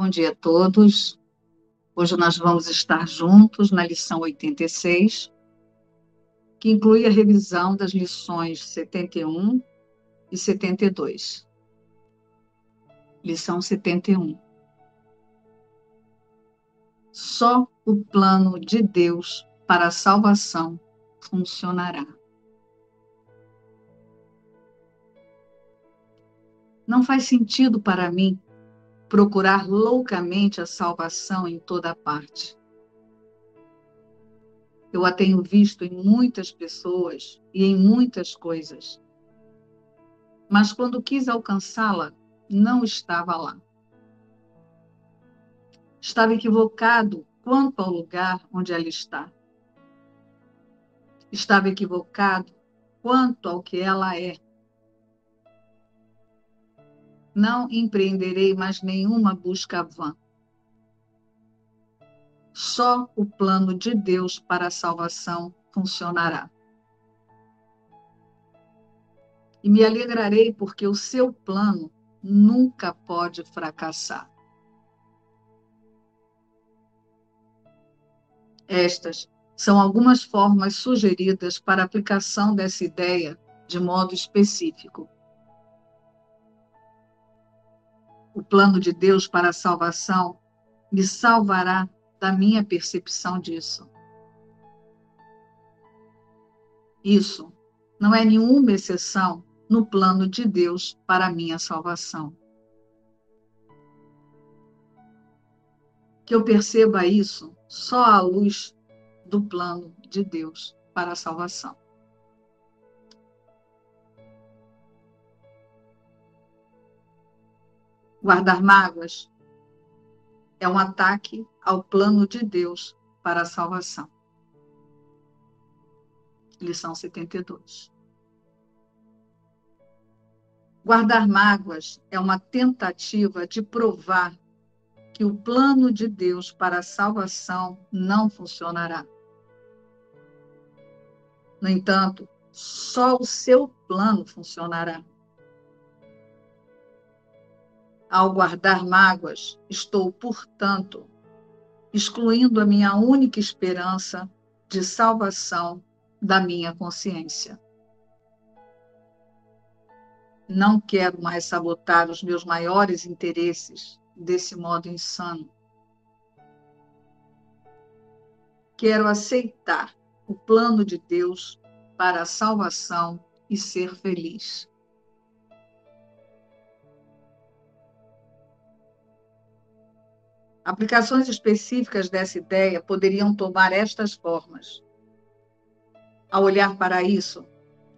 Bom dia a todos. Hoje nós vamos estar juntos na lição 86, que inclui a revisão das lições 71 e 72. Lição 71. Só o plano de Deus para a salvação funcionará. Não faz sentido para mim procurar loucamente a salvação em toda parte. Eu a tenho visto em muitas pessoas e em muitas coisas. Mas quando quis alcançá-la, não estava lá. Estava equivocado quanto ao lugar onde ela está. Estava equivocado quanto ao que ela é não empreenderei mais nenhuma busca vã. Só o plano de Deus para a salvação funcionará. E me alegrarei porque o seu plano nunca pode fracassar. Estas são algumas formas sugeridas para aplicação dessa ideia de modo específico. O plano de Deus para a salvação me salvará da minha percepção disso. Isso não é nenhuma exceção no plano de Deus para a minha salvação. Que eu perceba isso só à luz do plano de Deus para a salvação. Guardar mágoas é um ataque ao plano de Deus para a salvação. Lição 72. Guardar mágoas é uma tentativa de provar que o plano de Deus para a salvação não funcionará. No entanto, só o seu plano funcionará. Ao guardar mágoas, estou, portanto, excluindo a minha única esperança de salvação da minha consciência. Não quero mais sabotar os meus maiores interesses desse modo insano. Quero aceitar o plano de Deus para a salvação e ser feliz. Aplicações específicas dessa ideia poderiam tomar estas formas. Ao olhar para isso,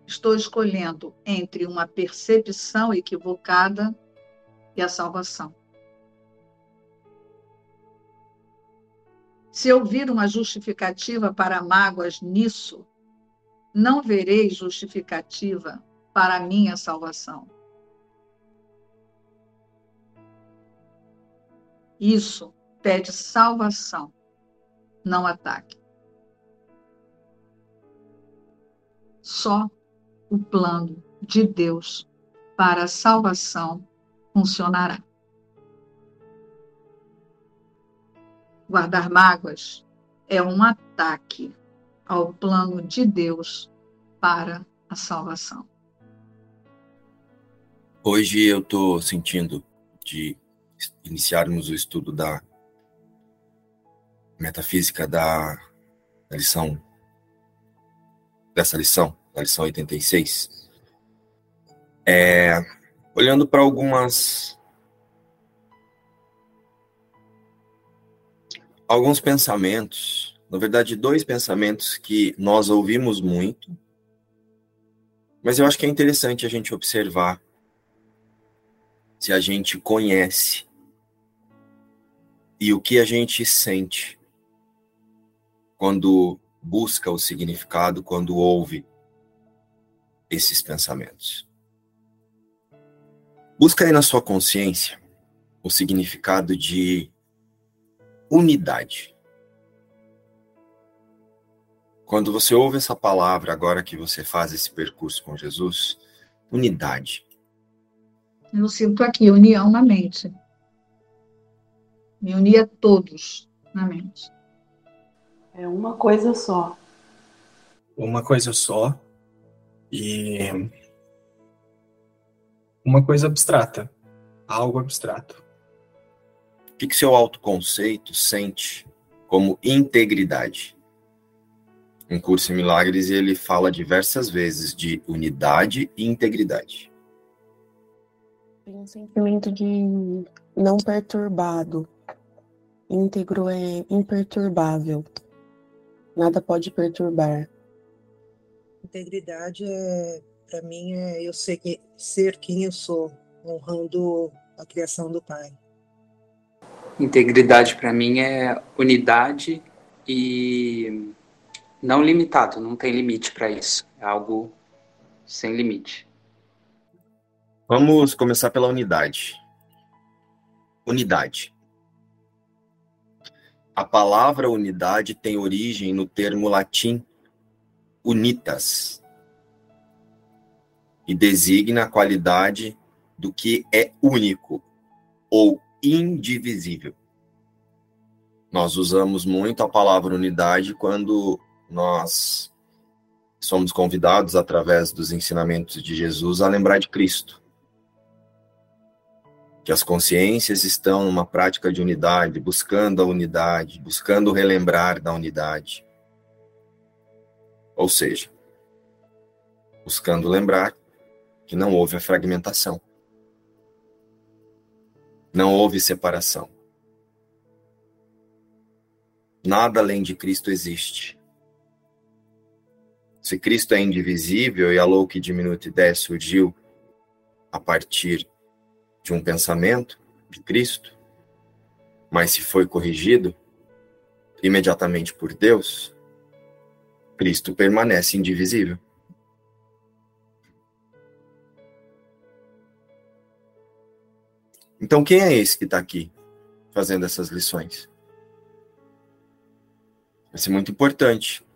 estou escolhendo entre uma percepção equivocada e a salvação. Se eu vir uma justificativa para mágoas nisso, não verei justificativa para a minha salvação. Isso pede salvação, não ataque. Só o plano de Deus para a salvação funcionará. Guardar mágoas é um ataque ao plano de Deus para a salvação. Hoje eu estou sentindo de iniciarmos o estudo da metafísica da, lição, dessa lição, da lição 86, é, olhando para algumas alguns pensamentos, na verdade, dois pensamentos que nós ouvimos muito, mas eu acho que é interessante a gente observar se a gente conhece e o que a gente sente quando busca o significado, quando ouve esses pensamentos. Busca aí na sua consciência o significado de unidade. Quando você ouve essa palavra, agora que você faz esse percurso com Jesus, unidade. Eu sinto aqui união na mente. Me unir a todos na mente. É uma coisa só. Uma coisa só e uma coisa abstrata, algo abstrato. O que, que seu autoconceito sente como integridade? Em Curso em Milagres, ele fala diversas vezes de unidade e integridade. Tem um sentimento de não perturbado. Íntegro é imperturbável. Nada pode perturbar. Integridade é, para mim, é eu ser, que, ser quem eu sou, honrando a criação do Pai. Integridade para mim é unidade e não limitado, não tem limite para isso. É algo sem limite. Vamos começar pela unidade. Unidade. A palavra unidade tem origem no termo latim unitas e designa a qualidade do que é único ou indivisível. Nós usamos muito a palavra unidade quando nós somos convidados, através dos ensinamentos de Jesus, a lembrar de Cristo que as consciências estão numa prática de unidade, buscando a unidade, buscando relembrar da unidade. Ou seja, buscando lembrar que não houve a fragmentação. Não houve separação. Nada além de Cristo existe. Se Cristo é indivisível e a louca e diminuta ideia surgiu a partir de um pensamento de Cristo, mas se foi corrigido imediatamente por Deus, Cristo permanece indivisível. Então, quem é esse que está aqui fazendo essas lições? Vai ser muito importante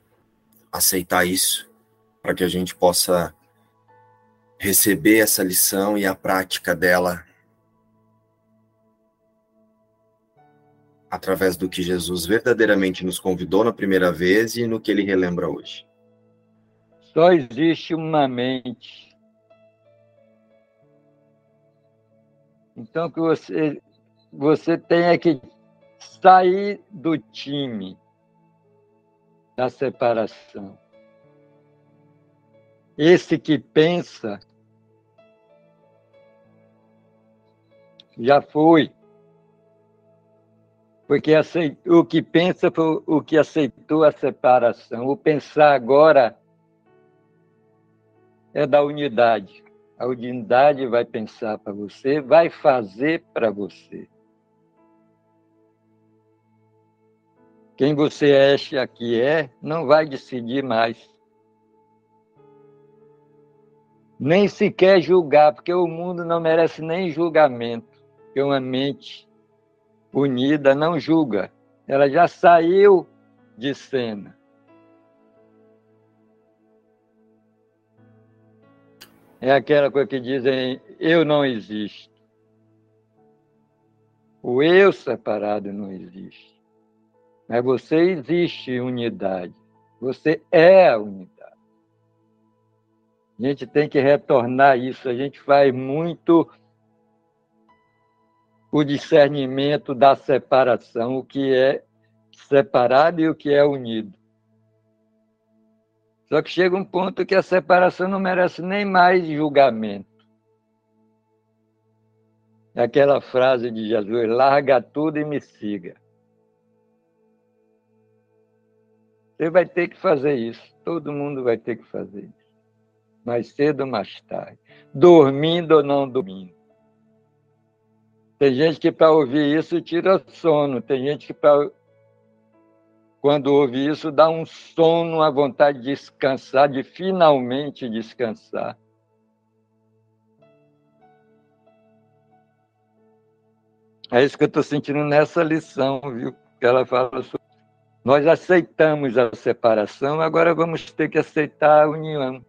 aceitar isso para que a gente possa receber essa lição e a prática dela através do que Jesus verdadeiramente nos convidou na primeira vez e no que ele relembra hoje. Só existe uma mente. Então que você você tenha que sair do time da separação. Esse que pensa já foi porque o que pensa foi o que aceitou a separação. O pensar agora é da unidade. A unidade vai pensar para você, vai fazer para você. Quem você acha que é, não vai decidir mais. Nem sequer julgar, porque o mundo não merece nem julgamento, porque uma mente unida não julga. Ela já saiu de cena. É aquela coisa que dizem: eu não existo. O eu separado não existe. Mas você existe unidade. Você é a unidade. A gente tem que retornar isso. A gente faz muito o discernimento da separação, o que é separado e o que é unido. Só que chega um ponto que a separação não merece nem mais julgamento. Aquela frase de Jesus: larga tudo e me siga. Você vai ter que fazer isso, todo mundo vai ter que fazer isso. Mais cedo ou mais tarde. Dormindo ou não dormindo. Tem gente que para ouvir isso tira sono, tem gente que para quando ouve isso dá um sono, a vontade de descansar, de finalmente descansar. É isso que eu estou sentindo nessa lição, viu? Que ela fala sobre. Nós aceitamos a separação, agora vamos ter que aceitar a união,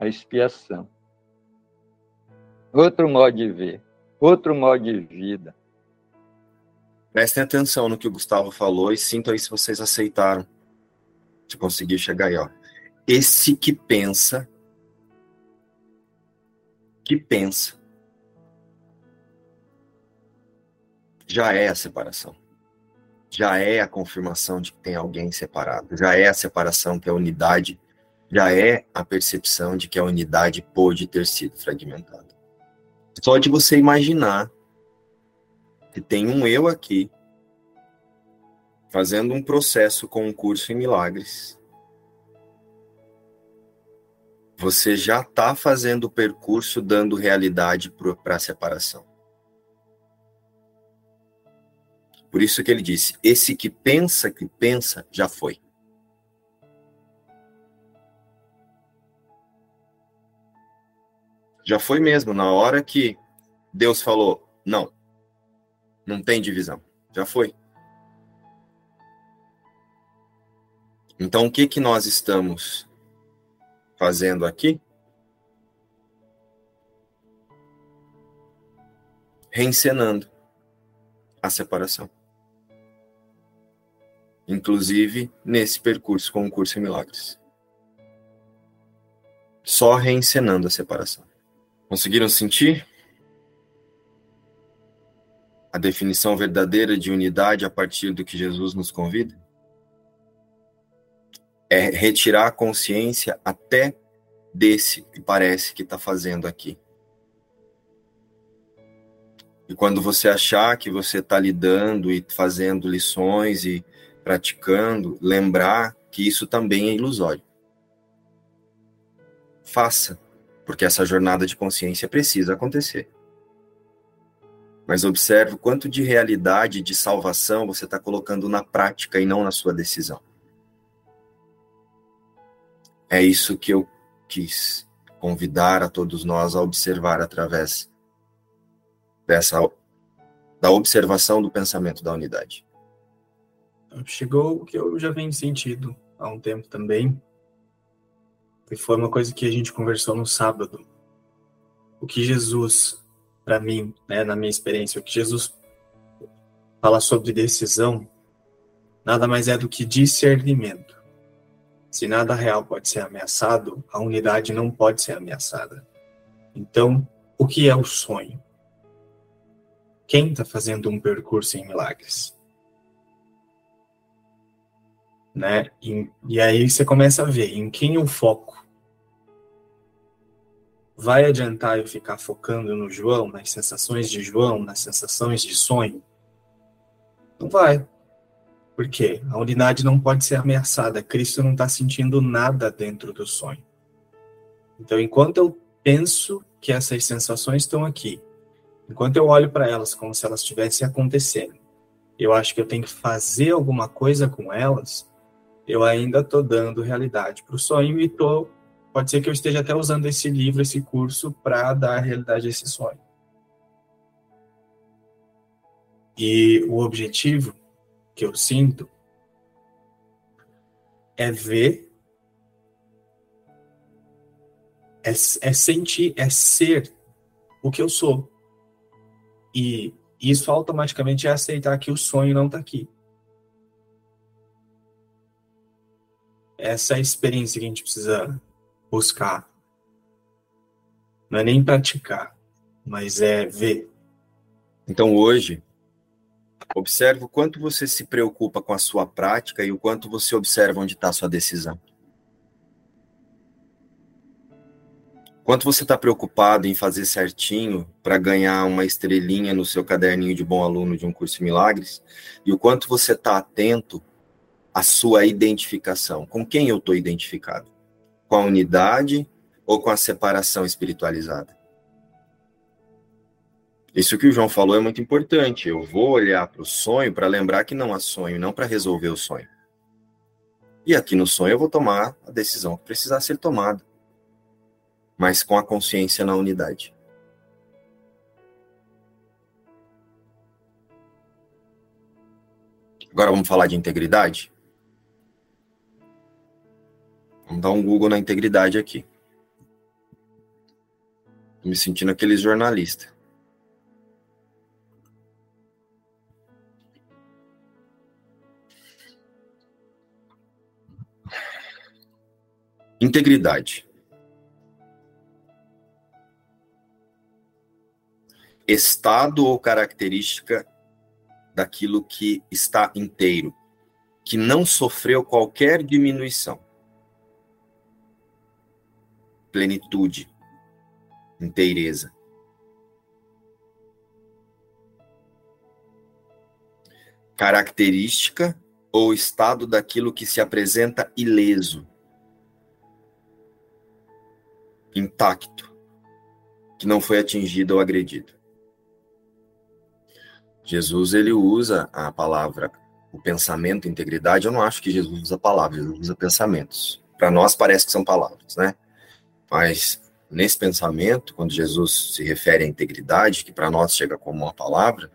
a expiação. Outro modo de ver outro modo de vida. Prestem atenção no que o Gustavo falou e sintam aí se vocês aceitaram. Se conseguir chegar aí, ó. Esse que pensa, que pensa, já é a separação. Já é a confirmação de que tem alguém separado. Já é a separação que a unidade, já é a percepção de que a unidade pôde ter sido fragmentada. Só de você imaginar que tem um eu aqui fazendo um processo com um curso em milagres. Você já está fazendo o percurso dando realidade para a separação. Por isso que ele disse: esse que pensa que pensa já foi. Já foi mesmo, na hora que Deus falou: não, não tem divisão. Já foi. Então, o que, que nós estamos fazendo aqui? Reencenando a separação inclusive nesse percurso com o curso em milagres. Só reencenando a separação. Conseguiram sentir? A definição verdadeira de unidade a partir do que Jesus nos convida? É retirar a consciência até desse que parece que está fazendo aqui. E quando você achar que você está lidando e fazendo lições e praticando, lembrar que isso também é ilusório. Faça, porque essa jornada de consciência precisa acontecer. Mas observe o quanto de realidade, de salvação você está colocando na prática e não na sua decisão. É isso que eu quis convidar a todos nós a observar através dessa da observação do pensamento da unidade chegou o que eu já venho sentindo há um tempo também. E foi uma coisa que a gente conversou no sábado. O que Jesus, para mim, né, na minha experiência, o que Jesus fala sobre decisão, nada mais é do que discernimento. Se nada real pode ser ameaçado, a unidade não pode ser ameaçada. Então, o que é o sonho? Quem está fazendo um percurso em milagres? Né? E, e aí você começa a ver em quem eu foco. Vai adiantar eu ficar focando no João, nas sensações de João, nas sensações de sonho? Não vai. Por quê? A unidade não pode ser ameaçada. Cristo não está sentindo nada dentro do sonho. Então, enquanto eu penso que essas sensações estão aqui, enquanto eu olho para elas como se elas estivessem acontecendo, eu acho que eu tenho que fazer alguma coisa com elas, eu ainda estou dando realidade para o sonho e tô, pode ser que eu esteja até usando esse livro, esse curso, para dar realidade a esse sonho. E o objetivo que eu sinto é ver, é, é sentir, é ser o que eu sou. E isso automaticamente é aceitar que o sonho não está aqui. Essa é a experiência que a gente precisa buscar. Não é nem praticar, mas é ver. Então hoje, observe o quanto você se preocupa com a sua prática e o quanto você observa onde está a sua decisão. Quanto você está preocupado em fazer certinho para ganhar uma estrelinha no seu caderninho de bom aluno de um curso de milagres, e o quanto você está atento a sua identificação. Com quem eu estou identificado? Com a unidade ou com a separação espiritualizada? Isso que o João falou é muito importante. Eu vou olhar para o sonho para lembrar que não há sonho, não para resolver o sonho. E aqui no sonho eu vou tomar a decisão que precisar ser tomada, mas com a consciência na unidade. Agora vamos falar de integridade? Vamos dar um Google na integridade aqui. Tô me sentindo aquele jornalista. Integridade. Estado ou característica daquilo que está inteiro, que não sofreu qualquer diminuição. Plenitude, inteireza. Característica ou estado daquilo que se apresenta ileso, intacto, que não foi atingido ou agredido. Jesus ele usa a palavra o pensamento, integridade. Eu não acho que Jesus usa palavras, Jesus usa pensamentos. Para nós parece que são palavras, né? Mas nesse pensamento, quando Jesus se refere à integridade, que para nós chega como uma palavra,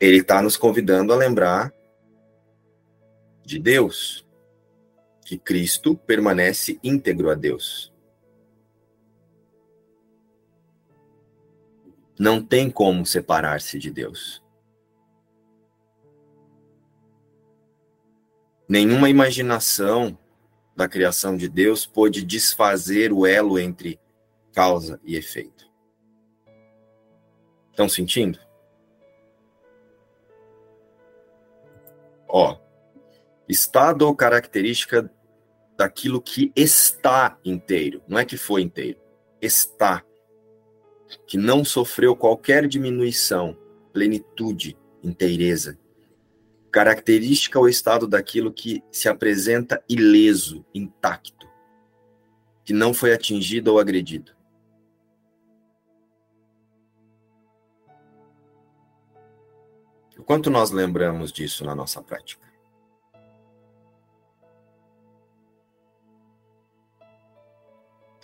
ele está nos convidando a lembrar de Deus, que Cristo permanece íntegro a Deus. Não tem como separar-se de Deus. Nenhuma imaginação da criação de Deus pôde desfazer o elo entre causa e efeito. Estão sentindo? Ó, estado ou característica daquilo que está inteiro, não é que foi inteiro, está, que não sofreu qualquer diminuição, plenitude, inteireza, característica ou estado daquilo que se apresenta ileso, intacto, que não foi atingido ou agredido. O quanto nós lembramos disso na nossa prática?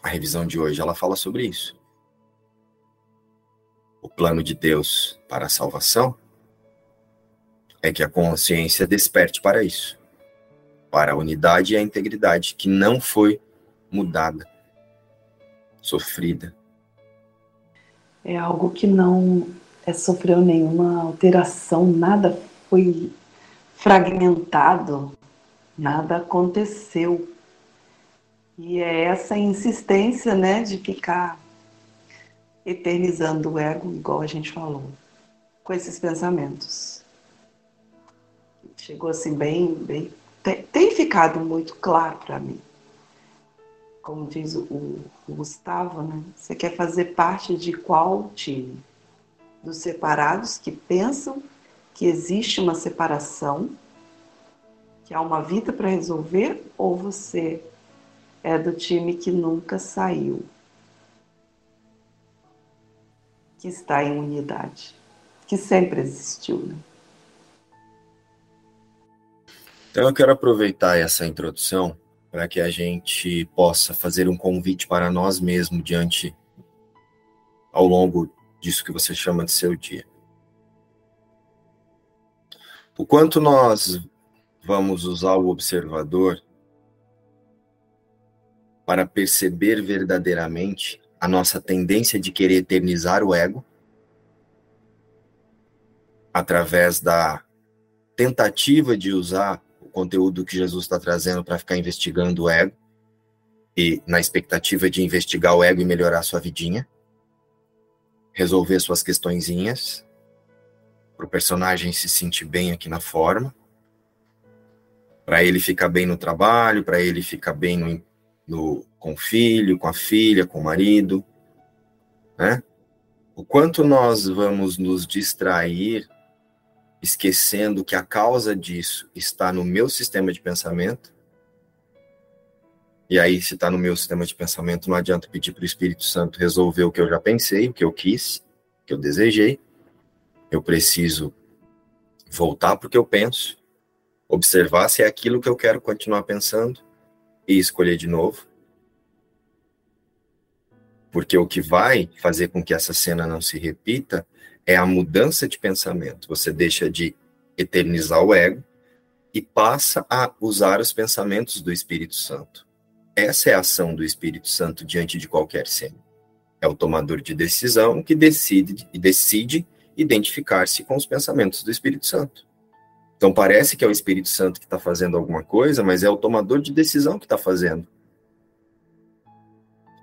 A revisão de hoje ela fala sobre isso. O plano de Deus para a salvação é que a consciência desperte para isso, para a unidade e a integridade que não foi mudada, sofrida. É algo que não é, sofreu nenhuma alteração, nada foi fragmentado, nada aconteceu. E é essa insistência, né, de ficar eternizando o ego, igual a gente falou, com esses pensamentos chegou assim bem, bem tem, tem ficado muito claro para mim. Como diz o, o, Gustavo, né? Você quer fazer parte de qual time? Dos separados que pensam que existe uma separação, que há uma vida para resolver, ou você é do time que nunca saiu, que está em unidade, que sempre existiu, né? Então eu quero aproveitar essa introdução para que a gente possa fazer um convite para nós mesmos diante ao longo disso que você chama de seu dia. O quanto nós vamos usar o observador para perceber verdadeiramente a nossa tendência de querer eternizar o ego através da tentativa de usar conteúdo que Jesus está trazendo para ficar investigando o ego e na expectativa de investigar o ego e melhorar sua vidinha, resolver suas questõezinhas, para o personagem se sentir bem aqui na forma, para ele ficar bem no trabalho, para ele ficar bem no, no, com o filho, com a filha, com o marido, né? O quanto nós vamos nos distrair esquecendo que a causa disso está no meu sistema de pensamento. E aí, se está no meu sistema de pensamento, não adianta pedir para o Espírito Santo resolver o que eu já pensei, o que eu quis, o que eu desejei. Eu preciso voltar para o que eu penso, observar se é aquilo que eu quero continuar pensando e escolher de novo. Porque o que vai fazer com que essa cena não se repita é a mudança de pensamento. Você deixa de eternizar o ego e passa a usar os pensamentos do Espírito Santo. Essa é a ação do Espírito Santo diante de qualquer cena. É o tomador de decisão que decide decide identificar-se com os pensamentos do Espírito Santo. Então parece que é o Espírito Santo que está fazendo alguma coisa, mas é o tomador de decisão que está fazendo.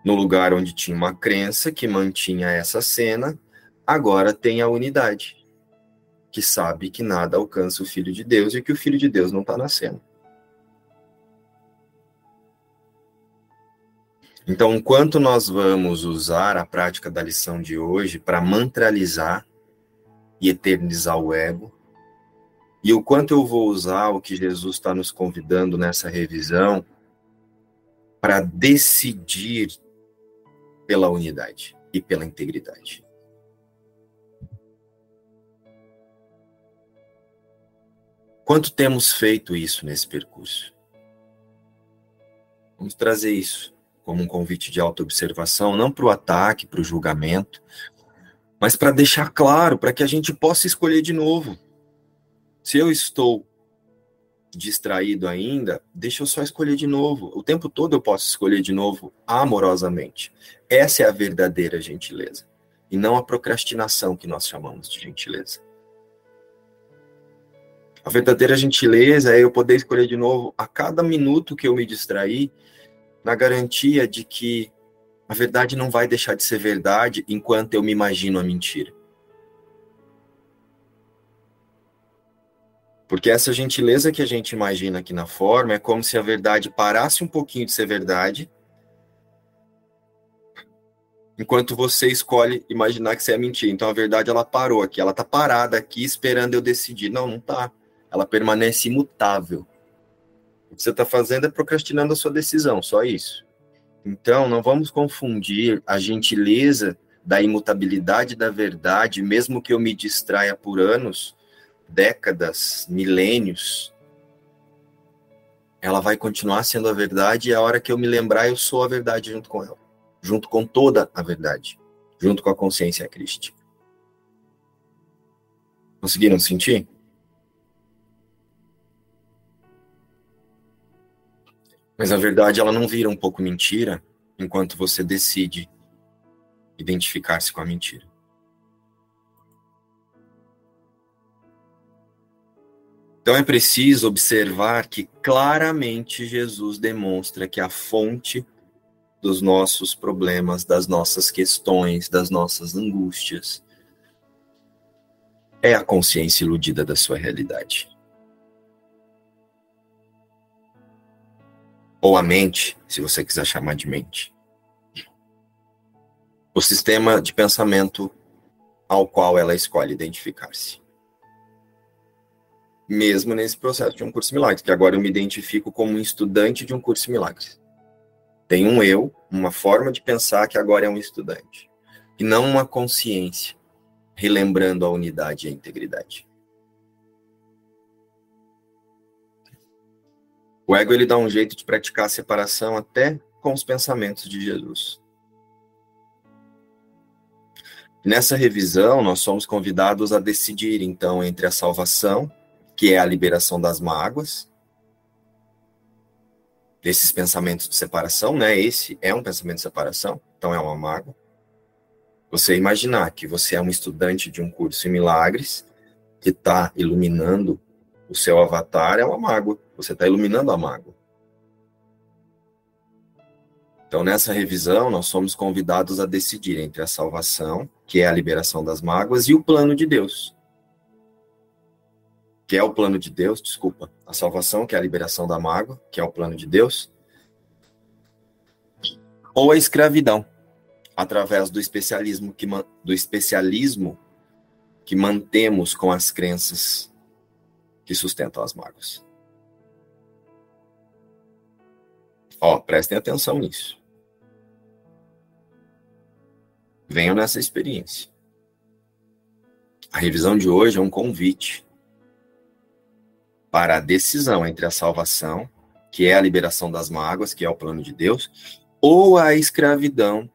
No lugar onde tinha uma crença que mantinha essa cena, agora tem a unidade, que sabe que nada alcança o Filho de Deus e que o Filho de Deus não está na cena. Então, enquanto nós vamos usar a prática da lição de hoje para mantralizar e eternizar o ego, e o quanto eu vou usar o que Jesus está nos convidando nessa revisão para decidir pela unidade e pela integridade. Quanto temos feito isso nesse percurso? Vamos trazer isso como um convite de autoobservação, não para o ataque, para o julgamento, mas para deixar claro, para que a gente possa escolher de novo. Se eu estou distraído ainda, deixa eu só escolher de novo. O tempo todo eu posso escolher de novo amorosamente. Essa é a verdadeira gentileza. E não a procrastinação que nós chamamos de gentileza. A verdadeira gentileza é eu poder escolher de novo a cada minuto que eu me distrair, na garantia de que a verdade não vai deixar de ser verdade enquanto eu me imagino a mentira. Porque essa gentileza que a gente imagina aqui na forma é como se a verdade parasse um pouquinho de ser verdade, enquanto você escolhe imaginar que você é mentira. Então a verdade ela parou aqui, ela tá parada aqui esperando eu decidir. Não, não tá. Ela permanece imutável. O que você está fazendo é procrastinando a sua decisão, só isso. Então, não vamos confundir a gentileza da imutabilidade da verdade, mesmo que eu me distraia por anos, décadas, milênios, ela vai continuar sendo a verdade e a hora que eu me lembrar, eu sou a verdade junto com ela, junto com toda a verdade, junto com a consciência crística. Conseguiram sentir? Mas a verdade ela não vira um pouco mentira enquanto você decide identificar-se com a mentira. Então é preciso observar que claramente Jesus demonstra que a fonte dos nossos problemas, das nossas questões, das nossas angústias, é a consciência iludida da sua realidade. Ou a mente, se você quiser chamar de mente. O sistema de pensamento ao qual ela escolhe identificar-se. Mesmo nesse processo de um curso milagres, que agora eu me identifico como um estudante de um curso milagres. Tem um eu, uma forma de pensar que agora é um estudante, e não uma consciência, relembrando a unidade e a integridade. O ego ele dá um jeito de praticar a separação até com os pensamentos de Jesus. Nessa revisão, nós somos convidados a decidir, então, entre a salvação, que é a liberação das mágoas, desses pensamentos de separação, né? Esse é um pensamento de separação, então é uma mágoa. Você imaginar que você é um estudante de um curso em milagres, que está iluminando o seu avatar, é uma mágoa. Você está iluminando a mágoa. Então, nessa revisão, nós somos convidados a decidir entre a salvação, que é a liberação das mágoas, e o plano de Deus. Que é o plano de Deus, desculpa. A salvação, que é a liberação da mágoa, que é o plano de Deus. Ou a escravidão, através do especialismo que, do especialismo que mantemos com as crenças que sustentam as mágoas. Ó, prestem atenção nisso. Venham nessa experiência. A revisão de hoje é um convite para a decisão entre a salvação, que é a liberação das mágoas, que é o plano de Deus, ou a escravidão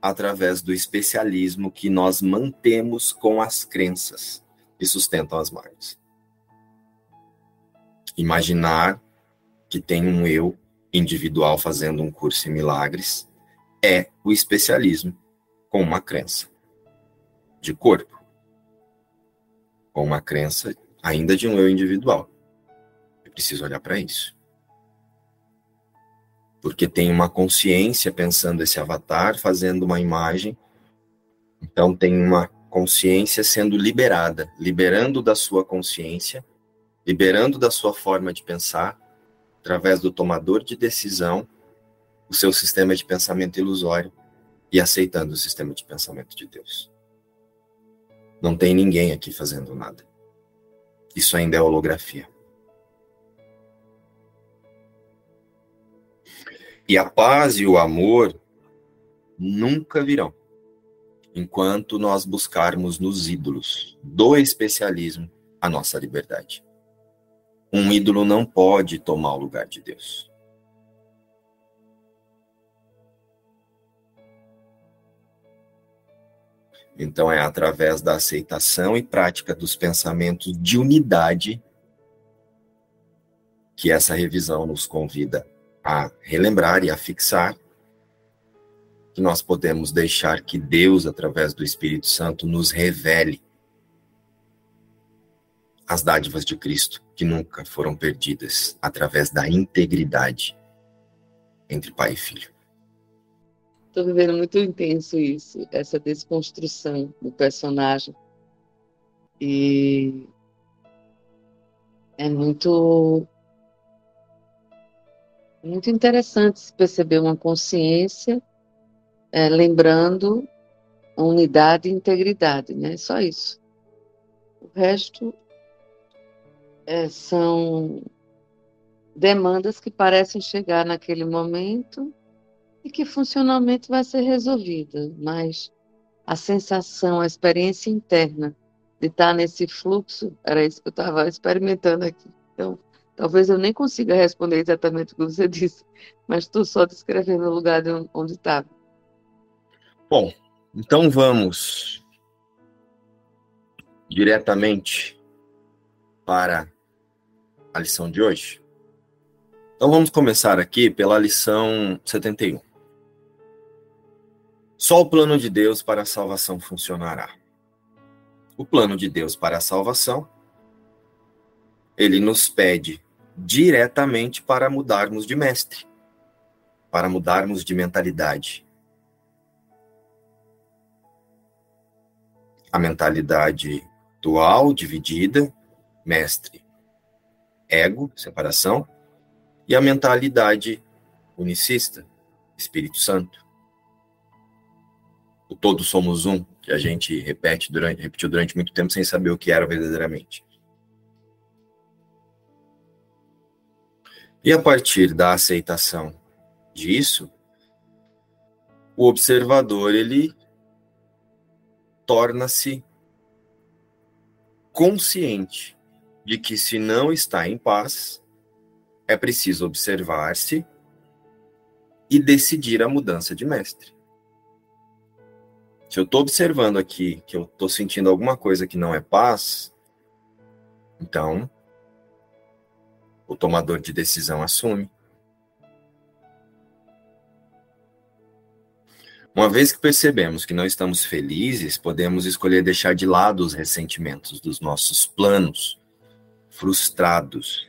através do especialismo que nós mantemos com as crenças que sustentam as mágoas. Imaginar que tem um eu individual fazendo um curso em milagres é o especialismo com uma crença de corpo, com uma crença ainda de um eu individual. Eu preciso olhar para isso. porque tem uma consciência pensando esse avatar, fazendo uma imagem. Então tem uma consciência sendo liberada, liberando da sua consciência, liberando da sua forma de pensar, através do tomador de decisão, o seu sistema de pensamento ilusório e aceitando o sistema de pensamento de Deus. Não tem ninguém aqui fazendo nada. Isso ainda é holografia. E a paz e o amor nunca virão enquanto nós buscarmos nos ídolos do especialismo a nossa liberdade. Um ídolo não pode tomar o lugar de Deus. Então é através da aceitação e prática dos pensamentos de unidade que essa revisão nos convida a relembrar e a fixar que nós podemos deixar que Deus, através do Espírito Santo, nos revele as dádivas de Cristo que nunca foram perdidas através da integridade entre pai e filho. Estou vivendo muito intenso isso, essa desconstrução do personagem. E é muito muito interessante perceber uma consciência é, lembrando unidade e integridade, né? Só isso. O resto é, são demandas que parecem chegar naquele momento e que funcionalmente vai ser resolvida, mas a sensação, a experiência interna de estar nesse fluxo, era isso que eu estava experimentando aqui. Então, Talvez eu nem consiga responder exatamente o que você disse, mas estou só descrevendo o lugar de onde estava. Bom, então vamos diretamente para a lição de hoje. Então vamos começar aqui pela lição 71. Só o plano de Deus para a salvação funcionará. O plano de Deus para a salvação, ele nos pede diretamente para mudarmos de mestre, para mudarmos de mentalidade. A mentalidade dual, dividida, mestre, ego, separação, e a mentalidade unicista, Espírito Santo. O todos somos um, que a gente repete durante, repetiu durante muito tempo sem saber o que era verdadeiramente. E a partir da aceitação disso, o observador ele torna-se consciente de que se não está em paz, é preciso observar-se e decidir a mudança de mestre. Se eu estou observando aqui que eu estou sentindo alguma coisa que não é paz, então o tomador de decisão assume. Uma vez que percebemos que não estamos felizes, podemos escolher deixar de lado os ressentimentos dos nossos planos frustrados.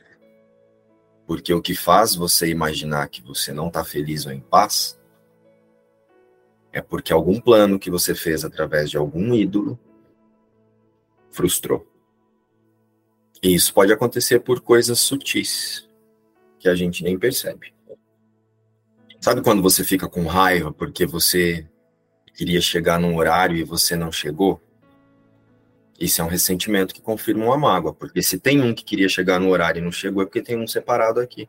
Porque o que faz você imaginar que você não está feliz ou em paz é porque algum plano que você fez através de algum ídolo frustrou. E isso pode acontecer por coisas sutis que a gente nem percebe. Sabe quando você fica com raiva porque você queria chegar num horário e você não chegou? Isso é um ressentimento que confirma uma mágoa, porque se tem um que queria chegar no horário e não chegou, é porque tem um separado aqui.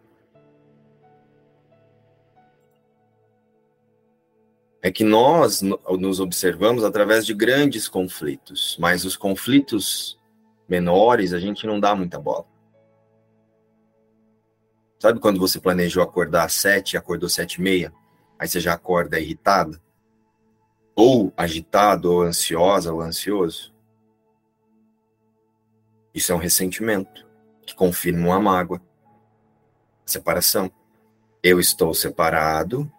É que nós nos observamos através de grandes conflitos, mas os conflitos menores, a gente não dá muita bola. Sabe quando você planejou acordar às sete e acordou sete e meia? Aí você já acorda irritado? Ou agitado, ou ansiosa, ou ansioso? Isso é um ressentimento que confirma uma mágoa. Separação. Eu estou separado,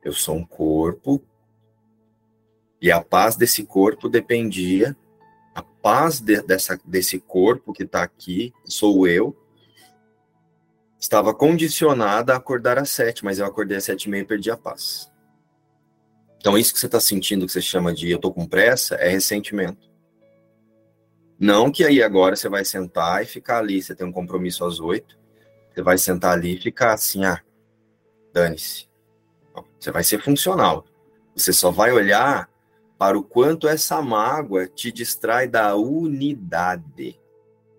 eu sou um corpo, e a paz desse corpo dependia a paz de, dessa, desse corpo que está aqui, sou eu, estava condicionada a acordar às sete, mas eu acordei às sete e meia e perdi a paz. Então, isso que você está sentindo, que você chama de eu tô com pressa, é ressentimento. Não que aí agora você vai sentar e ficar ali, você tem um compromisso às oito, você vai sentar ali e ficar assim, ah, dane-se. Você vai ser funcional. Você só vai olhar para o quanto essa mágoa te distrai da unidade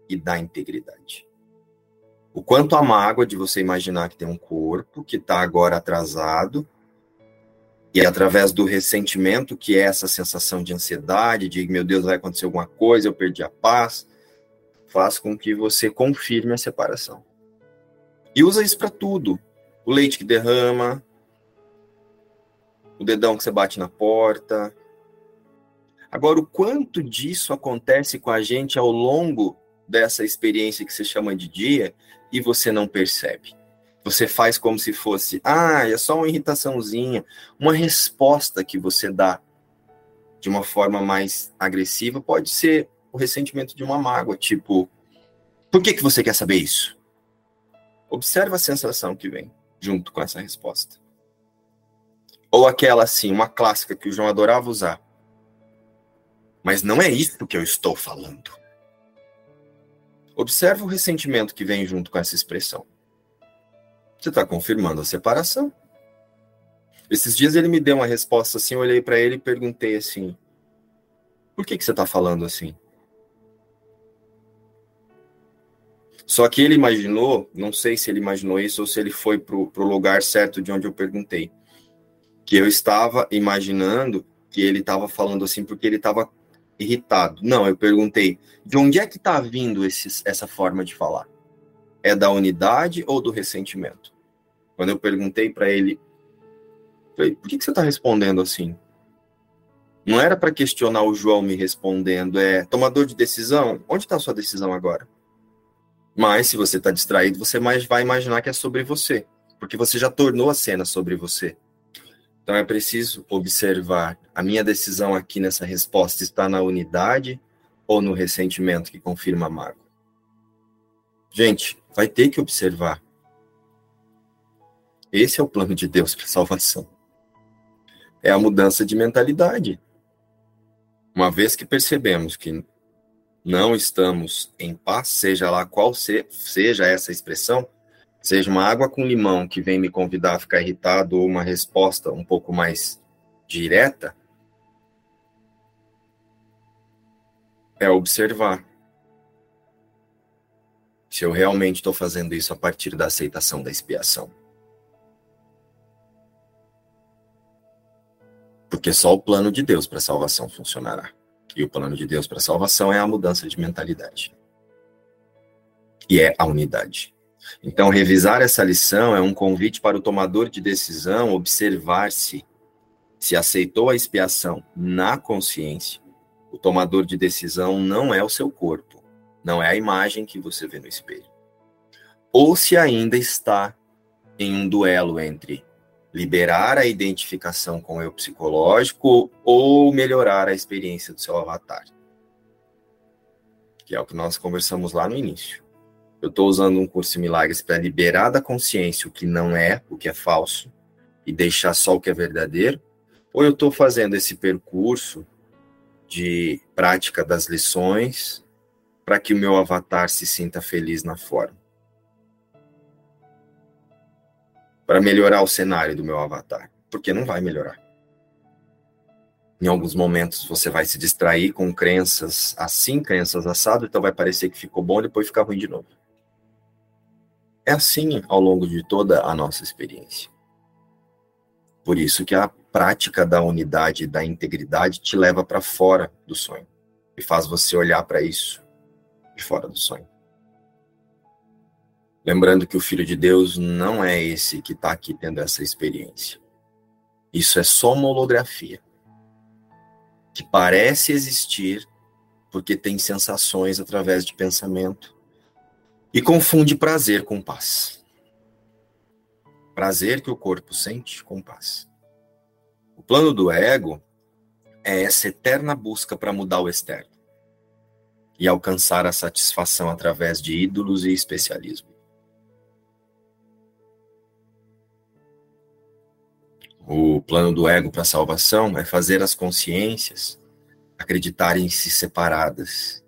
e da integridade. O quanto a mágoa de você imaginar que tem um corpo que está agora atrasado e através do ressentimento, que é essa sensação de ansiedade, de meu Deus, vai acontecer alguma coisa, eu perdi a paz, faz com que você confirme a separação. E usa isso para tudo. O leite que derrama, o dedão que você bate na porta. Agora, o quanto disso acontece com a gente ao longo dessa experiência que você chama de dia e você não percebe? Você faz como se fosse, ah, é só uma irritaçãozinha, uma resposta que você dá de uma forma mais agressiva pode ser o ressentimento de uma mágoa, tipo, por que, que você quer saber isso? Observa a sensação que vem junto com essa resposta. Ou aquela assim, uma clássica que o João adorava usar. Mas não é isso que eu estou falando. Observa o ressentimento que vem junto com essa expressão. Você está confirmando a separação. Esses dias ele me deu uma resposta assim, eu olhei para ele e perguntei assim: por que, que você está falando assim? Só que ele imaginou, não sei se ele imaginou isso ou se ele foi para o lugar certo de onde eu perguntei, que eu estava imaginando que ele estava falando assim porque ele estava irritado. Não, eu perguntei, de onde é que está vindo esse, essa forma de falar? É da unidade ou do ressentimento? Quando eu perguntei para ele, falei, por que, que você está respondendo assim? Não era para questionar o João me respondendo, é tomador de decisão? Onde está a sua decisão agora? Mas se você está distraído, você mais vai imaginar que é sobre você, porque você já tornou a cena sobre você. Então é preciso observar a minha decisão aqui nessa resposta está na unidade ou no ressentimento que confirma a mágoa. Gente, vai ter que observar esse é o plano de Deus para salvação. É a mudança de mentalidade. Uma vez que percebemos que não estamos em paz, seja lá qual seja essa expressão, seja uma água com limão que vem me convidar a ficar irritado ou uma resposta um pouco mais direta, é observar se eu realmente estou fazendo isso a partir da aceitação da expiação. Porque só o plano de Deus para salvação funcionará. E o plano de Deus para salvação é a mudança de mentalidade. E é a unidade. Então, revisar essa lição é um convite para o tomador de decisão observar-se se aceitou a expiação na consciência. O tomador de decisão não é o seu corpo, não é a imagem que você vê no espelho. Ou se ainda está em um duelo entre liberar a identificação com o eu psicológico ou melhorar a experiência do seu avatar. Que é o que nós conversamos lá no início. Eu estou usando um curso de milagres para liberar da consciência o que não é, o que é falso, e deixar só o que é verdadeiro, ou eu estou fazendo esse percurso de prática das lições para que o meu avatar se sinta feliz na forma. Para melhorar o cenário do meu avatar, porque não vai melhorar. Em alguns momentos você vai se distrair com crenças assim, crenças assado, então vai parecer que ficou bom depois fica ruim de novo. É assim ao longo de toda a nossa experiência. Por isso que a prática da unidade da integridade te leva para fora do sonho e faz você olhar para isso de fora do sonho. Lembrando que o Filho de Deus não é esse que está aqui tendo essa experiência. Isso é só uma holografia que parece existir porque tem sensações através de pensamento e confunde prazer com paz. Prazer que o corpo sente com paz. O plano do ego é essa eterna busca para mudar o externo e alcançar a satisfação através de ídolos e especialismo. O plano do ego para a salvação é fazer as consciências acreditarem-se separadas.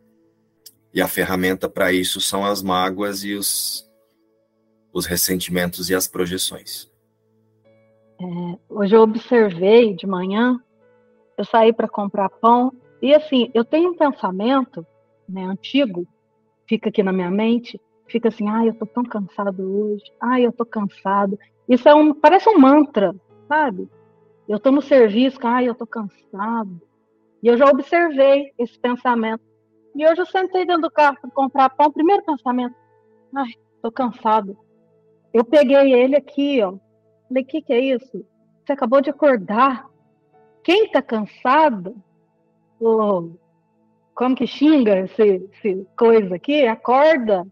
E a ferramenta para isso são as mágoas e os, os ressentimentos e as projeções. É, hoje eu observei de manhã, eu saí para comprar pão, e assim, eu tenho um pensamento né, antigo, fica aqui na minha mente, fica assim, ai, eu tô tão cansado hoje, ai, eu tô cansado. Isso é um, parece um mantra, sabe? Eu tô no serviço, ai, eu tô cansado. E eu já observei esse pensamento. E hoje eu sentei dentro do carro para comprar pão, primeiro pensamento, ai, tô cansado. Eu peguei ele aqui, ó. Falei, o que, que é isso? Você acabou de acordar. Quem tá cansado, como que xinga esse, esse coisa aqui? Acorda.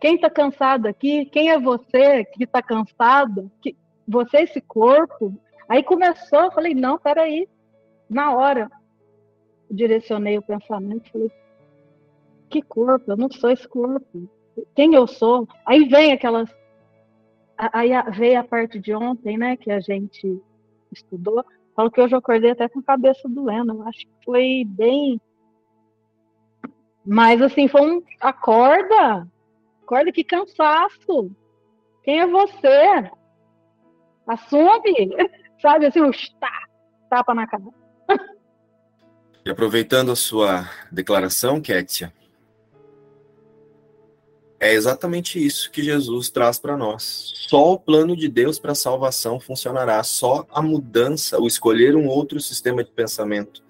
Quem está cansado aqui? Quem é você que está cansado? Que, você, esse corpo? Aí começou, eu falei, não, peraí. Na hora, direcionei o pensamento, falei, que corpo? Eu não sou esse corpo. Quem eu sou? Aí vem aquelas. Aí veio a parte de ontem, né, que a gente estudou. Falo que hoje eu acordei até com a cabeça doendo. Eu acho que foi bem. Mas assim, foi um. Acorda! Acorda, que cansaço. Quem é você? Assume. Sabe assim, um tá, tapa na cara. E aproveitando a sua declaração, Kétia, é exatamente isso que Jesus traz para nós. Só o plano de Deus para a salvação funcionará. Só a mudança, o escolher um outro sistema de pensamento,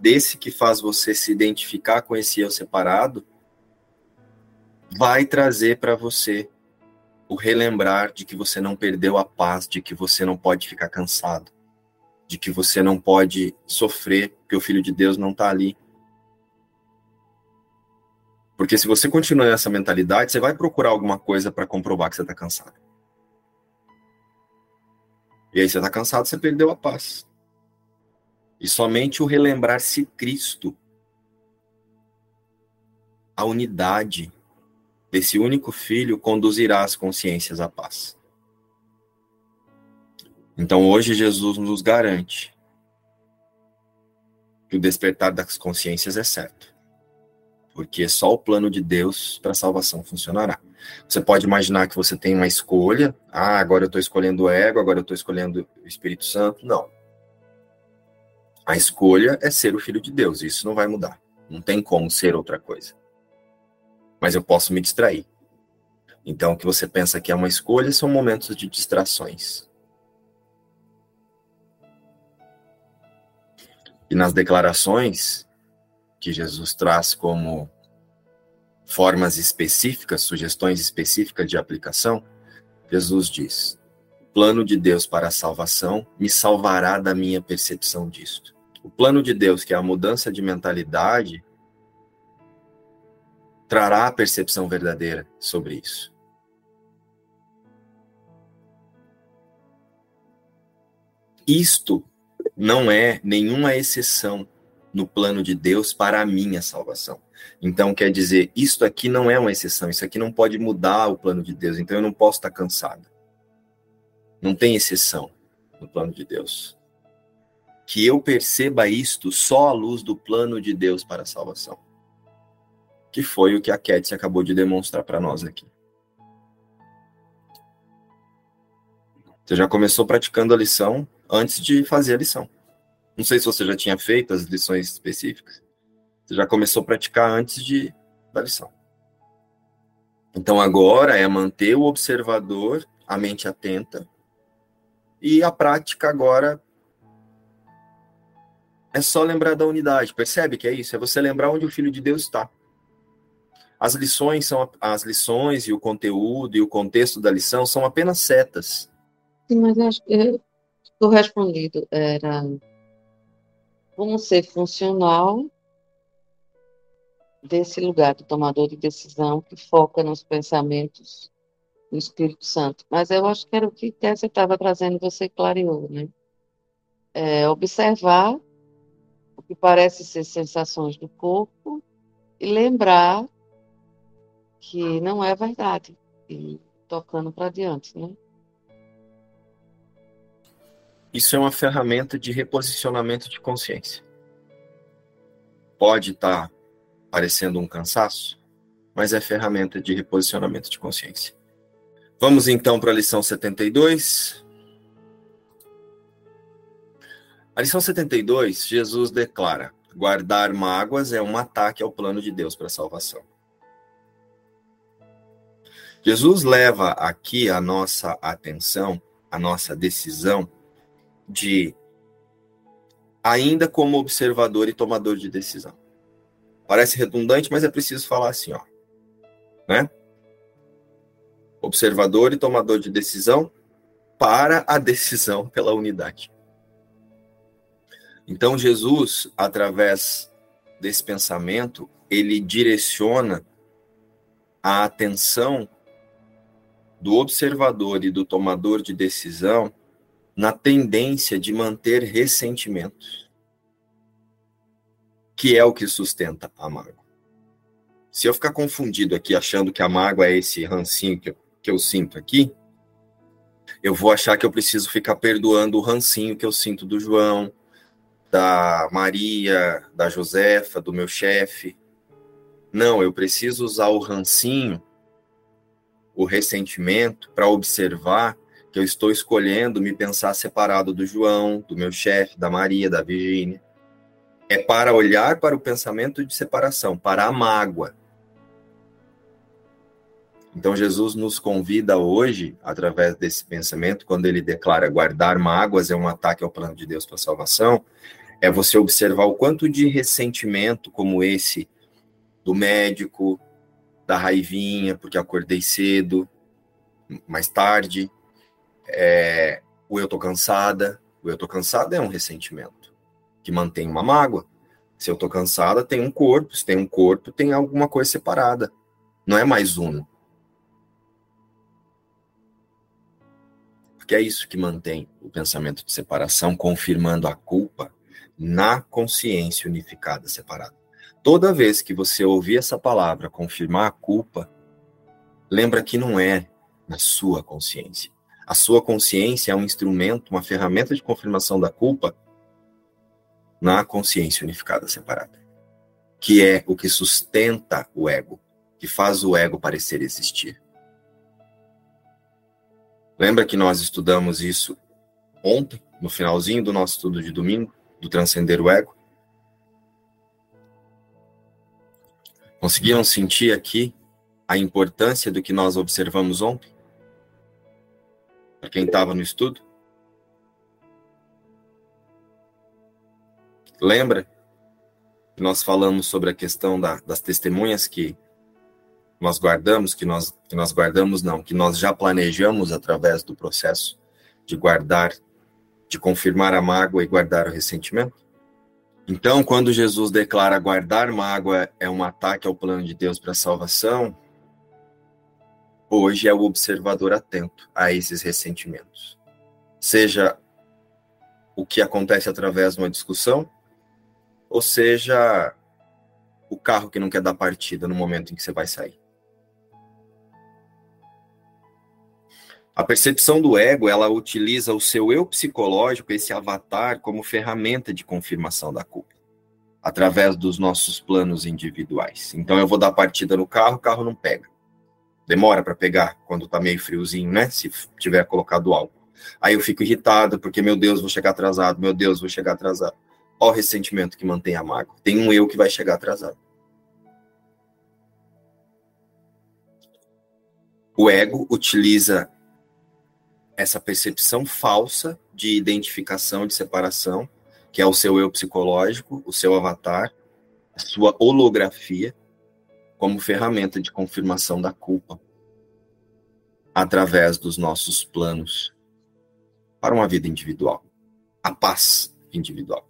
desse que faz você se identificar com esse eu separado, vai trazer para você o relembrar de que você não perdeu a paz, de que você não pode ficar cansado, de que você não pode sofrer, porque o Filho de Deus não está ali. Porque se você continuar nessa mentalidade, você vai procurar alguma coisa para comprovar que você está cansado. E aí você está cansado, você perdeu a paz. E somente o relembrar-se Cristo, a unidade, desse único filho conduzirá as consciências à paz. Então hoje Jesus nos garante que o despertar das consciências é certo. Porque só o plano de Deus para a salvação funcionará. Você pode imaginar que você tem uma escolha. Ah, agora eu estou escolhendo o ego, agora eu estou escolhendo o Espírito Santo. Não. A escolha é ser o filho de Deus. Isso não vai mudar. Não tem como ser outra coisa mas eu posso me distrair. Então, o que você pensa que é uma escolha são momentos de distrações. E nas declarações que Jesus traz como formas específicas, sugestões específicas de aplicação, Jesus diz: O plano de Deus para a salvação me salvará da minha percepção disto. O plano de Deus, que é a mudança de mentalidade, trará a percepção verdadeira sobre isso. Isto não é nenhuma exceção no plano de Deus para a minha salvação. Então, quer dizer, isto aqui não é uma exceção, isso aqui não pode mudar o plano de Deus, então eu não posso estar cansado. Não tem exceção no plano de Deus. Que eu perceba isto só à luz do plano de Deus para a salvação que foi o que a Ketsi acabou de demonstrar para nós aqui. Você já começou praticando a lição antes de fazer a lição. Não sei se você já tinha feito as lições específicas. Você já começou a praticar antes de da lição. Então agora é manter o observador, a mente atenta, e a prática agora é só lembrar da unidade. Percebe que é isso? É você lembrar onde o Filho de Deus está. As lições são as lições e o conteúdo e o contexto da lição são apenas setas. Sim, mas acho que o respondido era como ser funcional desse lugar do tomador de decisão que foca nos pensamentos do Espírito Santo. Mas eu acho que era o que Tessa estava trazendo, você clareou, né? É, observar o que parece ser sensações do corpo e lembrar que não é verdade. E tocando para diante, né? Isso é uma ferramenta de reposicionamento de consciência. Pode estar tá parecendo um cansaço, mas é ferramenta de reposicionamento de consciência. Vamos então para a lição 72. A lição 72, Jesus declara: guardar mágoas é um ataque ao plano de Deus para a salvação. Jesus leva aqui a nossa atenção, a nossa decisão de ainda como observador e tomador de decisão. Parece redundante, mas é preciso falar assim, ó. Né? Observador e tomador de decisão para a decisão pela unidade. Então Jesus, através desse pensamento, ele direciona a atenção do observador e do tomador de decisão na tendência de manter ressentimentos, que é o que sustenta a mágoa. Se eu ficar confundido aqui achando que a mágoa é esse rancinho que eu, que eu sinto aqui, eu vou achar que eu preciso ficar perdoando o rancinho que eu sinto do João, da Maria, da Josefa, do meu chefe. Não, eu preciso usar o rancinho o ressentimento para observar que eu estou escolhendo me pensar separado do João, do meu chefe, da Maria, da Virgínia. É para olhar para o pensamento de separação, para a mágoa. Então Jesus nos convida hoje, através desse pensamento, quando ele declara guardar mágoas é um ataque ao plano de Deus para a salvação, é você observar o quanto de ressentimento como esse do médico, da raivinha, porque acordei cedo, mais tarde. É, o eu tô cansada. O eu tô cansada é um ressentimento que mantém uma mágoa. Se eu tô cansada, tem um corpo. Se tem um corpo, tem alguma coisa separada. Não é mais uno. Porque é isso que mantém o pensamento de separação, confirmando a culpa na consciência unificada separada. Toda vez que você ouvir essa palavra, confirmar a culpa, lembra que não é na sua consciência. A sua consciência é um instrumento, uma ferramenta de confirmação da culpa na consciência unificada separada, que é o que sustenta o ego, que faz o ego parecer existir. Lembra que nós estudamos isso ontem, no finalzinho do nosso estudo de domingo, do transcender o ego? Conseguiram sentir aqui a importância do que nós observamos ontem? Para quem estava no estudo? Lembra? Nós falamos sobre a questão da, das testemunhas que nós guardamos, que nós, que nós guardamos, não, que nós já planejamos através do processo de guardar, de confirmar a mágoa e guardar o ressentimento? Então, quando Jesus declara guardar mágoa é um ataque ao plano de Deus para a salvação, hoje é o observador atento a esses ressentimentos. Seja o que acontece através de uma discussão, ou seja o carro que não quer dar partida no momento em que você vai sair. A percepção do ego, ela utiliza o seu eu psicológico, esse avatar, como ferramenta de confirmação da culpa, através dos nossos planos individuais. Então eu vou dar partida no carro, o carro não pega. Demora para pegar quando tá meio friozinho, né? Se tiver colocado álcool. Aí eu fico irritado porque, meu Deus, vou chegar atrasado, meu Deus, vou chegar atrasado. Olha o ressentimento que mantém a mágoa. Tem um eu que vai chegar atrasado. O ego utiliza essa percepção falsa de identificação, de separação, que é o seu eu psicológico, o seu avatar, a sua holografia, como ferramenta de confirmação da culpa, através dos nossos planos para uma vida individual, a paz individual.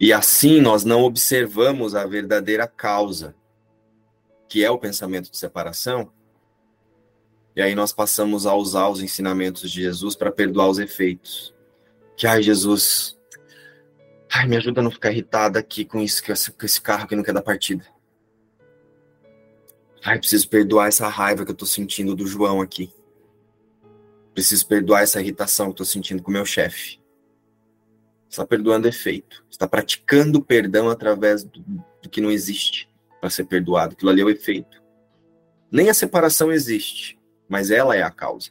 E assim nós não observamos a verdadeira causa, que é o pensamento de separação, e aí nós passamos a usar os ensinamentos de Jesus para perdoar os efeitos. Que, ai, Jesus, ai, me ajuda a não ficar irritada aqui com, isso, com esse carro que não quer dar partida. Ai, preciso perdoar essa raiva que eu tô sentindo do João aqui. Preciso perdoar essa irritação que eu tô sentindo com o meu chefe. está perdoando efeito. Está praticando perdão através do, do que não existe para ser perdoado. Aquilo ali é o efeito. Nem a separação existe, mas ela é a causa.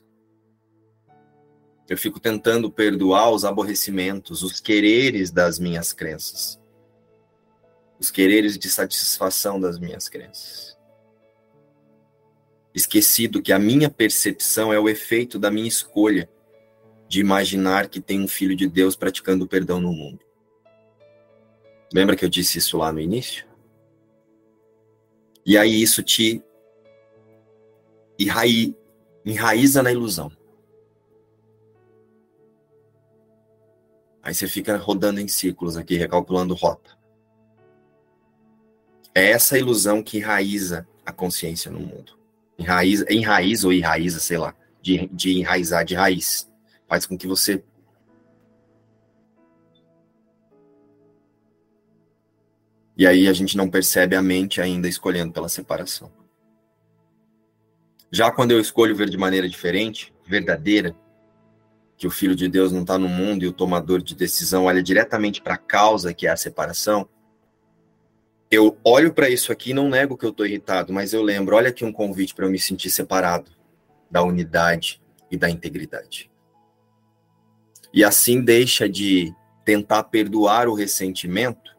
Eu fico tentando perdoar os aborrecimentos, os quereres das minhas crenças. Os quereres de satisfação das minhas crenças. Esquecido que a minha percepção é o efeito da minha escolha de imaginar que tem um filho de Deus praticando perdão no mundo. Lembra que eu disse isso lá no início? E aí isso te enraiza na ilusão. Aí você fica rodando em círculos aqui, recalculando rota. É essa ilusão que enraiza a consciência no mundo. Enraiza, enraiza ou enraiza, sei lá, de, de enraizar de raiz faz com que você E aí a gente não percebe a mente ainda escolhendo pela separação. Já quando eu escolho ver de maneira diferente, verdadeira, que o Filho de Deus não está no mundo e o tomador de decisão olha diretamente para a causa, que é a separação, eu olho para isso aqui e não nego que eu estou irritado, mas eu lembro, olha aqui um convite para eu me sentir separado da unidade e da integridade. E assim deixa de tentar perdoar o ressentimento,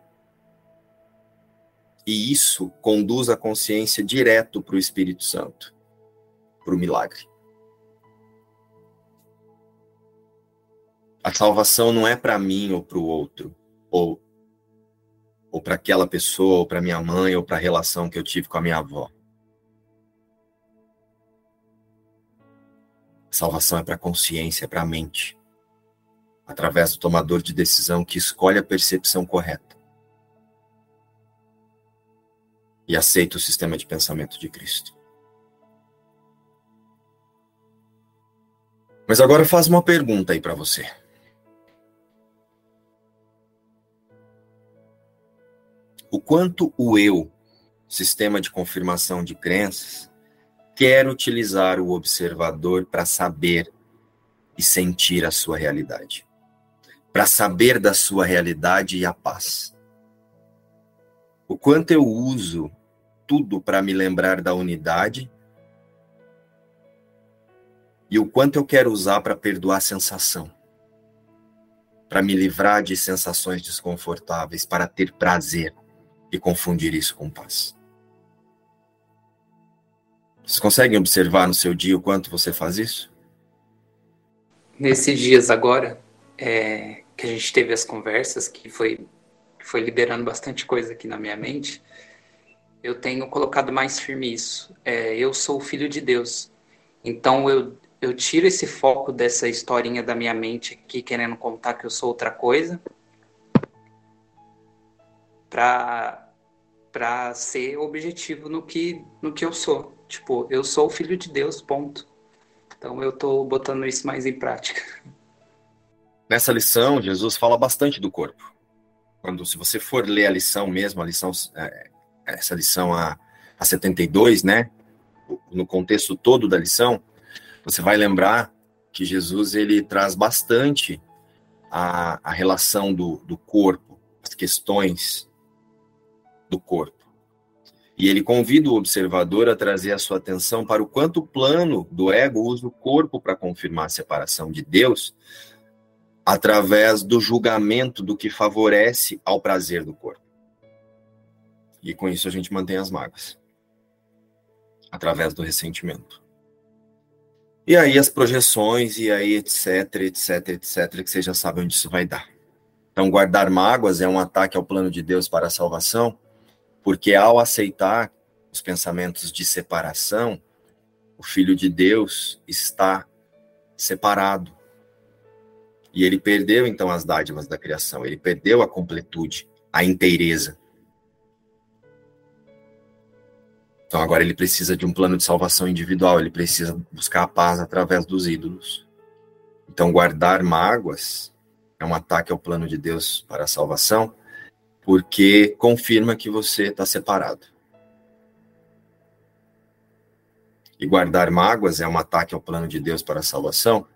e isso conduz a consciência direto para o Espírito Santo, para o milagre. A salvação não é para mim ou para o outro, ou, ou para aquela pessoa, ou para minha mãe, ou para a relação que eu tive com a minha avó. A salvação é para a consciência, é para a mente através do tomador de decisão que escolhe a percepção correta e aceita o sistema de pensamento de Cristo. Mas agora faz uma pergunta aí para você. O quanto o eu, sistema de confirmação de crenças, quer utilizar o observador para saber e sentir a sua realidade para saber da sua realidade e a paz. O quanto eu uso tudo para me lembrar da unidade e o quanto eu quero usar para perdoar a sensação, para me livrar de sensações desconfortáveis, para ter prazer e confundir isso com paz. Vocês conseguem observar no seu dia o quanto você faz isso? Nesses dias agora, é, que a gente teve as conversas, que foi, foi liberando bastante coisa aqui na minha mente, eu tenho colocado mais firme isso. É, eu sou filho de Deus. Então eu, eu tiro esse foco dessa historinha da minha mente aqui, querendo contar que eu sou outra coisa, para para ser objetivo no que no que eu sou. Tipo, eu sou o filho de Deus, ponto. Então eu tô botando isso mais em prática. Nessa lição, Jesus fala bastante do corpo. Quando, se você for ler a lição mesmo, a lição, é, essa lição a, a 72, né? No contexto todo da lição, você vai lembrar que Jesus ele traz bastante a, a relação do, do corpo, as questões do corpo. E ele convida o observador a trazer a sua atenção para o quanto o plano do ego usa o corpo para confirmar a separação de Deus através do julgamento do que favorece ao prazer do corpo. E com isso a gente mantém as mágoas através do ressentimento. E aí as projeções, e aí etc, etc, etc, que vocês já sabem onde isso vai dar. Então, guardar mágoas é um ataque ao plano de Deus para a salvação, porque ao aceitar os pensamentos de separação, o Filho de Deus está separado e ele perdeu então as dádivas da criação, ele perdeu a completude, a inteireza. Então agora ele precisa de um plano de salvação individual, ele precisa buscar a paz através dos ídolos. Então guardar mágoas é um ataque ao plano de Deus para a salvação, porque confirma que você está separado. E guardar mágoas é um ataque ao plano de Deus para a salvação,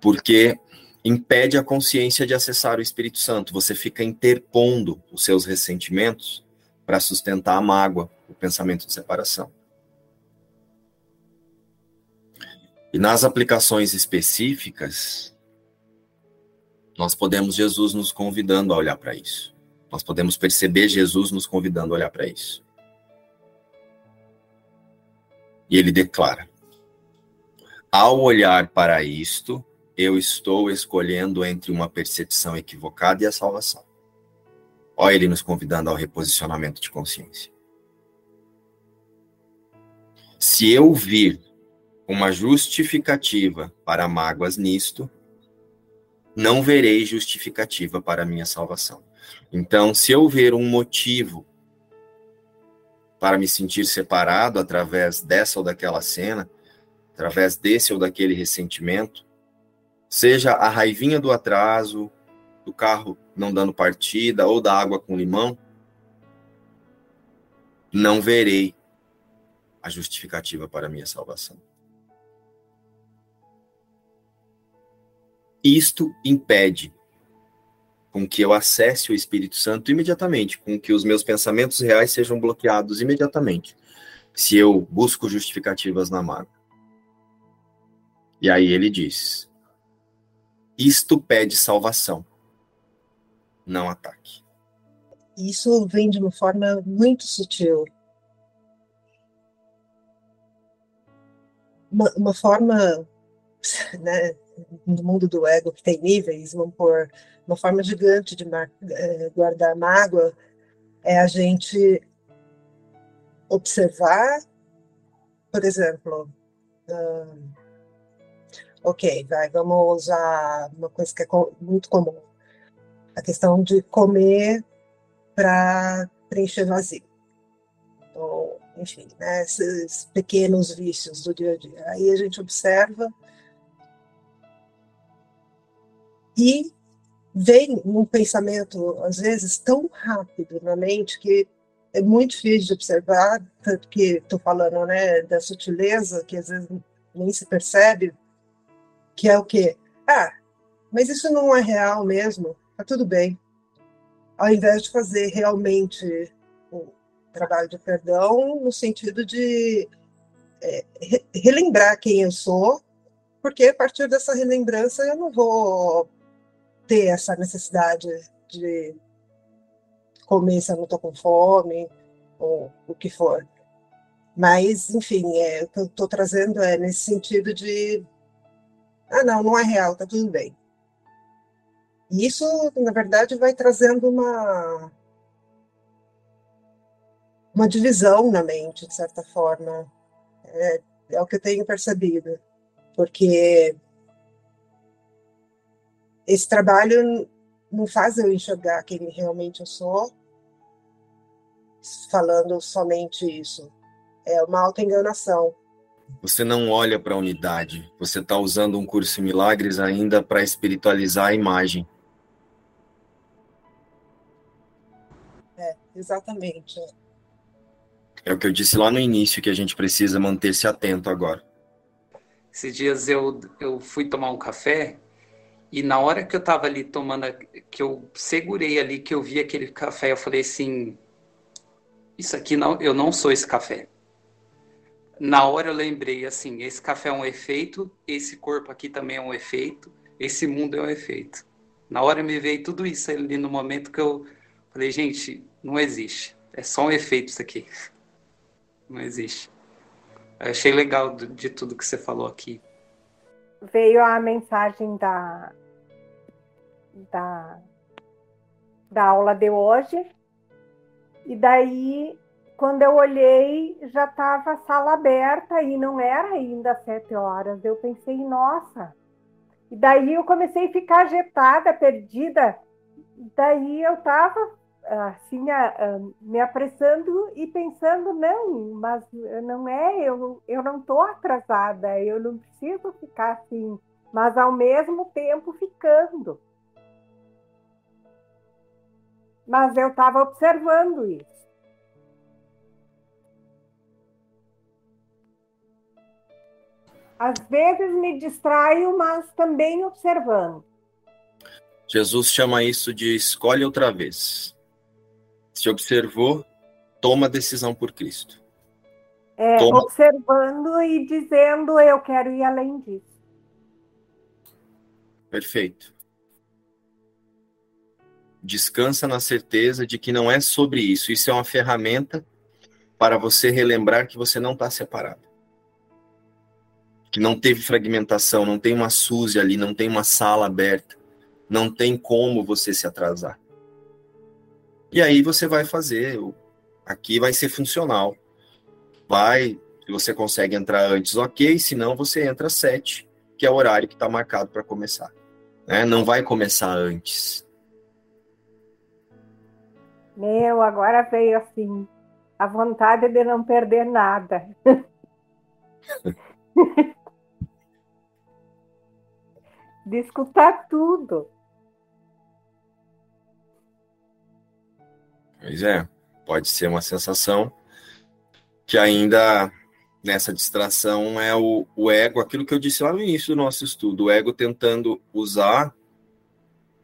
porque impede a consciência de acessar o Espírito Santo. Você fica interpondo os seus ressentimentos para sustentar a mágoa, o pensamento de separação. E nas aplicações específicas, nós podemos Jesus nos convidando a olhar para isso. Nós podemos perceber Jesus nos convidando a olhar para isso. E ele declara: Ao olhar para isto, eu estou escolhendo entre uma percepção equivocada e a salvação. Olha ele nos convidando ao reposicionamento de consciência. Se eu vir uma justificativa para mágoas nisto, não verei justificativa para a minha salvação. Então, se eu ver um motivo para me sentir separado através dessa ou daquela cena, através desse ou daquele ressentimento, seja a raivinha do atraso, do carro não dando partida ou da água com limão, não verei a justificativa para a minha salvação. Isto impede com que eu acesse o Espírito Santo imediatamente, com que os meus pensamentos reais sejam bloqueados imediatamente, se eu busco justificativas na mágoa. E aí ele diz: isto pede salvação, não ataque. Isso vem de uma forma muito sutil. Uma, uma forma né, no mundo do ego que tem níveis, vamos por uma forma gigante de eh, guardar mágoa é a gente observar, por exemplo, uh, ok, vai, vamos usar uma coisa que é muito comum, a questão de comer para preencher vazio. Enfim, né, esses pequenos vícios do dia a dia. Aí a gente observa E vem um pensamento, às vezes, tão rápido na mente que é muito difícil de observar, tanto que estou falando né, da sutileza, que às vezes nem se percebe, que é o quê? Ah, mas isso não é real mesmo, tá tudo bem. Ao invés de fazer realmente trabalho de perdão no sentido de é, relembrar quem eu sou, porque a partir dessa relembrança eu não vou ter essa necessidade de comer se eu não estou com fome, ou o que for. Mas, enfim, é, o que eu estou trazendo é nesse sentido de. Ah, não, não é real, tá tudo bem. E isso, na verdade, vai trazendo uma. Uma divisão na mente, de certa forma. É, é o que eu tenho percebido. Porque esse trabalho não faz eu enxergar quem realmente eu sou, falando somente isso. É uma auto-enganação. Você não olha para a unidade, você está usando um curso em milagres ainda para espiritualizar a imagem. É, exatamente. É o que eu disse lá no início, que a gente precisa manter-se atento agora. Esses dias eu, eu fui tomar um café e na hora que eu tava ali tomando, que eu segurei ali, que eu vi aquele café, eu falei assim: Isso aqui não, eu não sou esse café. Na hora eu lembrei assim: esse café é um efeito, esse corpo aqui também é um efeito, esse mundo é um efeito. Na hora me veio tudo isso ali no momento que eu falei: Gente, não existe. É só um efeito isso aqui. Não existe. Eu achei legal de tudo que você falou aqui veio a mensagem da, da, da aula de hoje. E daí, quando eu olhei, já estava a sala aberta e não era ainda sete horas. Eu pensei, nossa. E daí eu comecei a ficar agitada, perdida. Daí eu estava assim, me apressando e pensando, não, mas não é, eu, eu não estou atrasada, eu não preciso ficar assim, mas ao mesmo tempo ficando. Mas eu estava observando isso. Às vezes me distraio, mas também observando. Jesus chama isso de escolhe outra vez. Se observou, toma decisão por Cristo. É, Toma. observando e dizendo eu quero ir além disso. Perfeito. Descansa na certeza de que não é sobre isso. Isso é uma ferramenta para você relembrar que você não está separado. Que não teve fragmentação, não tem uma Suzy ali, não tem uma sala aberta, não tem como você se atrasar. E aí você vai fazer, aqui vai ser funcional. Vai, se você consegue entrar antes, ok, se não, você entra às sete, que é o horário que está marcado para começar. Né? Não vai começar antes. Meu, agora veio assim, a vontade de não perder nada. de escutar tudo. Pois é, pode ser uma sensação que ainda nessa distração é o, o ego, aquilo que eu disse lá no início do nosso estudo, o ego tentando usar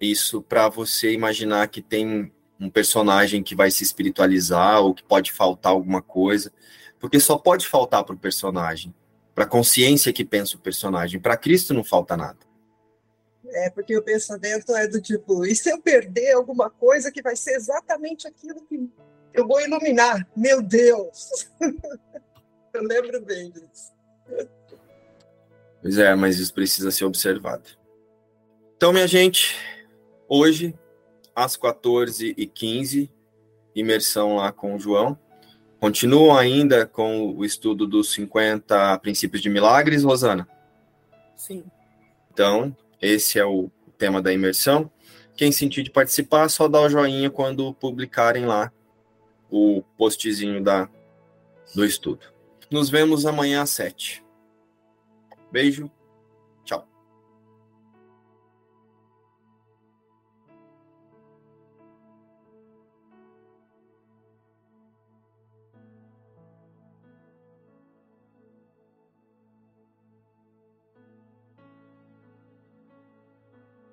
isso para você imaginar que tem um personagem que vai se espiritualizar ou que pode faltar alguma coisa, porque só pode faltar para o personagem, para a consciência que pensa o personagem. Para Cristo não falta nada. É, porque o pensamento é do tipo, e se eu perder alguma coisa que vai ser exatamente aquilo que eu vou iluminar? Meu Deus! eu lembro bem disso. Pois é, mas isso precisa ser observado. Então, minha gente, hoje, às 14h15, imersão lá com o João. Continuam ainda com o estudo dos 50 princípios de milagres, Rosana? Sim. Então, esse é o tema da imersão. Quem sentir de participar, só dá o joinha quando publicarem lá o postzinho da, do estudo. Nos vemos amanhã às sete. Beijo